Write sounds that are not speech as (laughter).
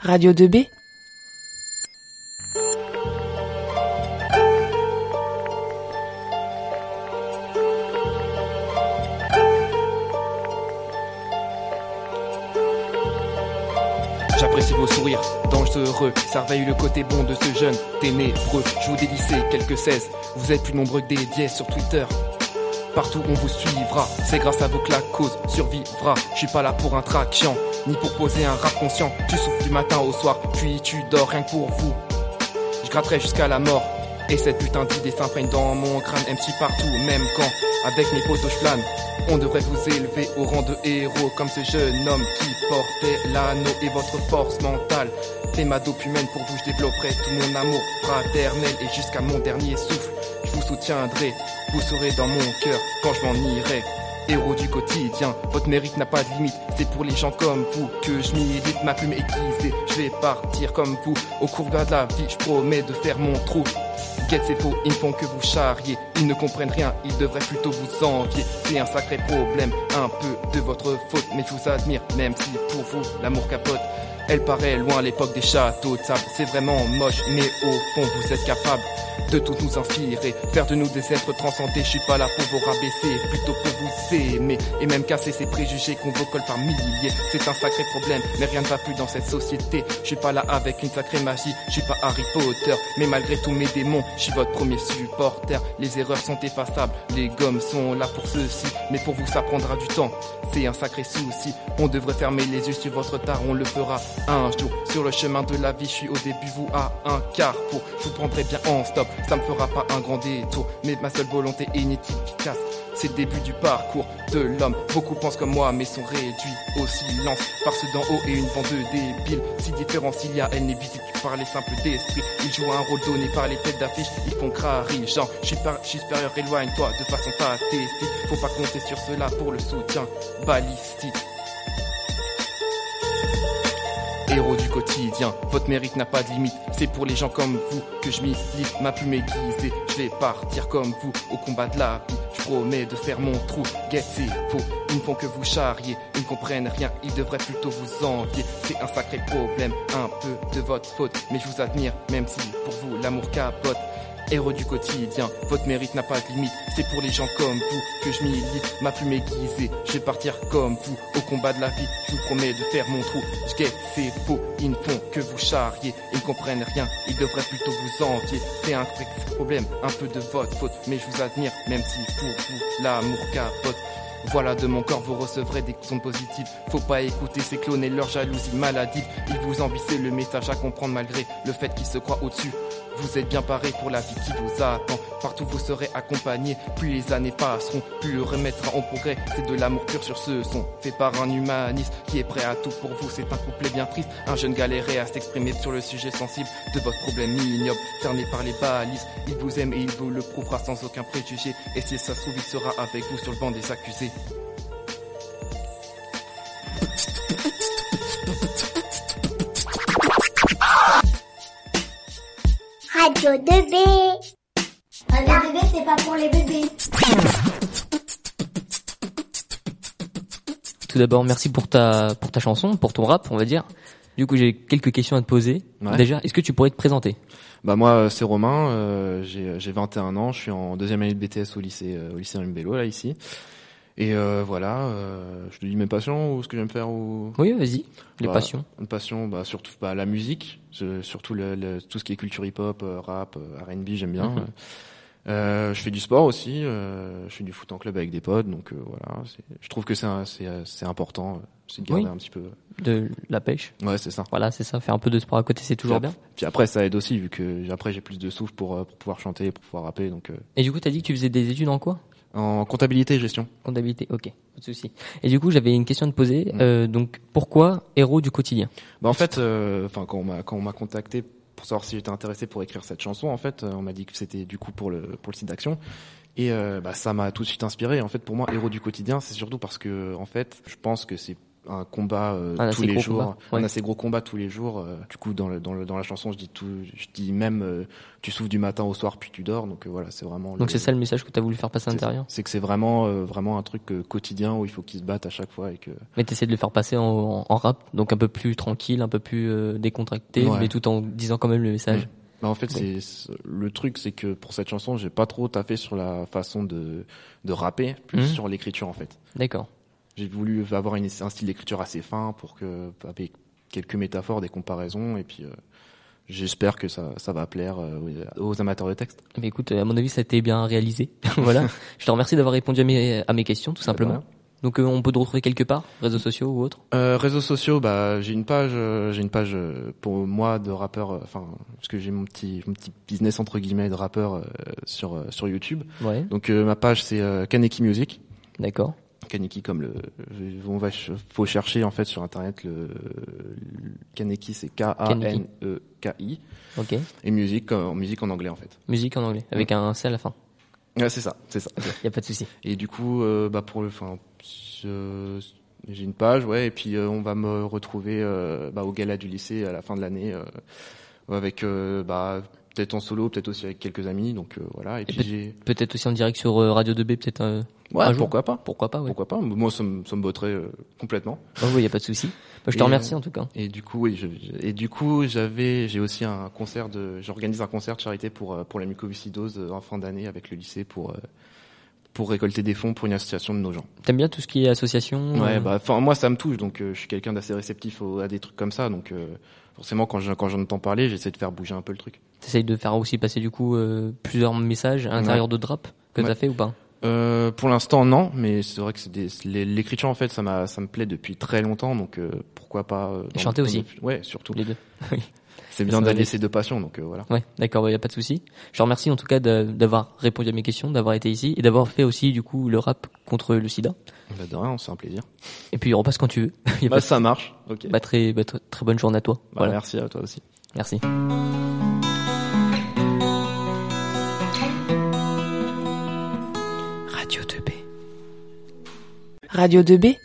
Radio 2B J'apprécie vos sourires dangereux, ça réveille le côté bon de ce jeune ténébreux. Je vous dédicez quelques 16, vous êtes plus nombreux que des dièses sur Twitter. Partout on vous suivra, c'est grâce à vous que la cause survivra. Je suis pas là pour un traction, ni pour poser un rap conscient. Tu souffles du matin au soir, puis tu dors rien que pour vous. Je gratterai jusqu'à la mort, et cette putain d'idée s'imprègne dans mon crâne. MC partout, même quand, avec mes potos je. On devrait vous élever au rang de héros comme ce jeune homme qui portait l'anneau et votre force mentale. C'est ma dope humaine pour vous, je développerai tout mon amour fraternel et jusqu'à mon dernier souffle. Je vous soutiendrai, vous serez dans mon cœur quand je m'en irai. Héros du quotidien, votre mérite n'a pas de limite, c'est pour les gens comme vous que je milite, ma plume aiguisée, je vais partir comme vous, au cours de la vie, je promets de faire mon trou. Quête c'est faux, ils ne font que vous charrier. Ils ne comprennent rien, ils devraient plutôt vous envier. C'est un sacré problème, un peu de votre faute. Mais je vous admire, même si pour vous l'amour capote. Elle paraît loin à l'époque des châteaux de sable. C'est vraiment moche, mais au fond vous êtes capable de tout nous inspirer, faire de nous des êtres transcendés. Je suis pas là pour vous rabaisser, plutôt pour vous aimer et même casser ces préjugés qu'on vous colle par milliers. C'est un sacré problème, mais rien ne va plus dans cette société. Je suis pas là avec une sacrée magie, je suis pas Harry Potter, mais malgré tous mes démons, je suis votre premier supporter. Les erreurs sont effaçables, les gommes sont là pour ceci, mais pour vous ça prendra du temps. C'est un sacré souci, on devrait fermer les yeux sur votre tard, on le fera un jour. Sur le chemin de la vie, je suis au début, vous à un carrefour. Je vous prendrai bien en stop, ça me fera pas un grand détour, mais ma seule volonté est inefficace. C'est le début du parcours de l'homme. Beaucoup pensent comme moi, mais sont réduits au silence par ceux d'en haut et une bande de débiles. Si différence il y a, elle n'est visible que par les simples d'esprit. Ils jouent un rôle donné par les têtes d'affiche, ils font crari. Genre, je suis, par- supérieur, éloigne-toi de façon pathétique. Faut pas compter sur cela pour le soutien balistique. Héros du quotidien, votre mérite n'a pas de limite. C'est pour les gens comme vous que je milite, ma plume aiguisée. Je vais partir comme vous au combat de la vie. Je promets de faire mon trou. Get c'est faux, ils ne font que vous charrier. Ils ne comprennent rien, ils devraient plutôt vous envier. C'est un sacré problème, un peu de votre faute. Mais je vous admire, même si pour vous l'amour capote. Héros du quotidien, votre mérite n'a pas de limite. C'est pour les gens comme vous que je milite, ma plume aiguisée. Je vais partir comme vous au combat de la vie. Je vous promets de faire mon trou. Je guette, c'est faux, ils ne font que vous charrier. Ils ne comprennent rien, ils devraient plutôt vous envier. C'est un problème, un peu de votre faute. Mais je vous admire, même si pour vous l'amour capote. Voilà, de mon corps, vous recevrez des sons positifs. Faut pas écouter ces clones et leur jalousie maladive. Ils vous c'est le message à comprendre malgré le fait qu'ils se croient au-dessus. Vous êtes bien paré pour la vie qui vous attend. Partout vous serez accompagné. Plus les années passeront, plus le remède sera en progrès. C'est de l'amour pur sur ce son, fait par un humaniste qui est prêt à tout pour vous. C'est un couplet bien triste. Un jeune galéré à s'exprimer sur le sujet sensible de votre problème ignoble, cerné par les balises. Il vous aime et il vous le prouvera sans aucun préjugé. Et si ça se trouve, il sera avec vous sur le banc des accusés. Radio 2B. Radio 2B, c'est pas pour les bébés. Tout d'abord, merci pour ta pour ta chanson, pour ton rap, on va dire. Du coup, j'ai quelques questions à te poser. Ouais. Déjà, est-ce que tu pourrais te présenter? Bah moi euh, c'est Romain, euh, j'ai j'ai 21 ans, je suis en deuxième année de BTS au lycée euh, au lycée Rimbello là ici. Et euh, voilà, euh, je te dis mes passions ou ce que j'aime faire ou Oui, vas-y. Les Bah, passions. Une passion, bah surtout bah, la musique, surtout le, le- tout ce qui est culture hip-hop, euh, rap, euh, R&B, j'aime bien. Mhm. Euh, je fais du sport aussi, euh, je fais du foot en club avec des potes, donc euh, voilà. Je trouve que c'est c'est euh, important, euh, c'est de garder Oui. un petit peu. De la pêche. Ouais, c'est ça. Voilà, c'est ça. Faire un peu de sport à côté, c'est toujours Puis bien. Puis après ça aide aussi vu que après j'ai plus de souffle pour, euh, pour pouvoir chanter, pour pouvoir rapper, donc euh, Et du coup, t'as dit que tu faisais des études en quoi? En comptabilité et gestion. Comptabilité. Ok, pas de souci. Et du coup, j'avais une question à te poser. Mm. Euh, donc, pourquoi héros du quotidien? Bah en fait, euh, enfin quand on m'a quand on m'a contacté pour savoir si j'étais intéressé pour écrire cette chanson, en fait, euh, on m'a dit que c'était du coup pour le pour le site d'action. Et euh, bah, ça m'a tout de suite inspiré. En fait, pour moi, héros du quotidien, c'est surtout parce que en fait, je pense que c'est un combat euh, Un tous les jours, combat, ouais. un assez gros combat tous les jours. euh, du coup, dans, le, dans, le, dans la chanson, je dis tout, je dis même, euh, tu souffles du matin au soir puis tu dors. Donc euh, voilà, c'est vraiment. Donc c'est ça le message que tu as voulu faire passer à l'intérieur? C'est que c'est vraiment, euh, vraiment un truc euh, quotidien où il faut qu'ils se battent à chaque fois et que. Mais t'essaies de le faire passer en, en, en rap, donc un peu plus tranquille, un peu plus euh, décontracté, Ouais. mais tout en disant quand même le message. Bah, en fait, Ouais. c'est le truc, c'est que pour cette chanson, j'ai pas trop taffé sur la façon de de rapper, plus Mhm. sur l'écriture en fait. D'accord. J'ai voulu avoir une, un style d'écriture assez fin pour que, avec quelques métaphores, des comparaisons, et puis euh, j'espère que ça, ça va plaire euh, aux amateurs de texte. Mais écoute, à mon avis, ça a été bien réalisé. (laughs) voilà. Je te remercie d'avoir répondu à mes, à mes questions, tout simplement. voilà. Donc euh, on peut te retrouver quelque part, réseaux sociaux ou autre? Euh, réseaux sociaux, bah j'ai une page, euh, j'ai une page pour moi de rappeur, enfin parce que j'ai mon petit, mon petit business entre guillemets de rappeur euh, sur sur YouTube. Ouais. Donc ma page c'est euh, Kaneki Music. D'accord. Kaneki comme le, on va, faut chercher en fait sur internet le, le Kaneki c'est K A N E K I Ok. et musique en musique en anglais en fait. Musique en anglais, avec un C à la fin. Ouais, c'est ça, c'est ça. (laughs) Y a pas de souci. Et du coup, euh, bah pour le, enfin, j'ai une page, ouais, et puis euh, on va me retrouver euh, bah, au gala du lycée à la fin de l'année euh, avec, euh, bah peut-être en solo, peut-être aussi avec quelques amis, donc euh, voilà. Et, puis j'ai, Peut-être aussi en direct sur euh, Radio 2B, peut-être. euh, ouais, un jour. pourquoi pas, Pourquoi pas, ouais. pourquoi pas. Moi, ça me, ça me botterait euh, complètement. Oh, oui, y a pas de souci. Bah, je te remercie en tout cas. Et du coup, oui, je, et du coup, j'avais, j'ai aussi un concert de, j'organise un concert de charité pour pour la mucoviscidose en fin d'année avec le lycée pour euh, pour récolter des fonds pour une association de nos gens. T'aimes bien tout ce qui est association Ouais, euh, bah, enfin, moi, ça me touche, donc euh, je suis quelqu'un d'assez réceptif au- à des trucs comme ça, donc euh, forcément, quand je- quand j'en entends parler, j'essaie de faire bouger un peu le truc. T'essayes de faire aussi passer du coup euh, plusieurs messages à l'intérieur de Drap que Ouais. t'as fait ou pas? Euh, pour l'instant, non, mais c'est vrai que c'est des, les- l'écriture en fait, ça m'a, ça me plaît depuis très longtemps, donc euh, pourquoi pas. euh, dans- chanter aussi. Ouais, surtout. Les deux. (laughs) C'est bien d'allier ces deux passions, donc euh, voilà. Ouais, d'accord, il y a pas de souci. Je te remercie en tout cas d'avoir répondu à mes questions, d'avoir été ici et d'avoir fait aussi du coup le rap contre le sida. Bah, de rien, c'est un plaisir. Et puis on repasse quand tu veux. (laughs) Y a Bah, pas ça marche. Ok. bah, très, bah, très, très bonne journée à toi. Bah, voilà, Merci à toi aussi. merci. Radio 2B. Radio 2B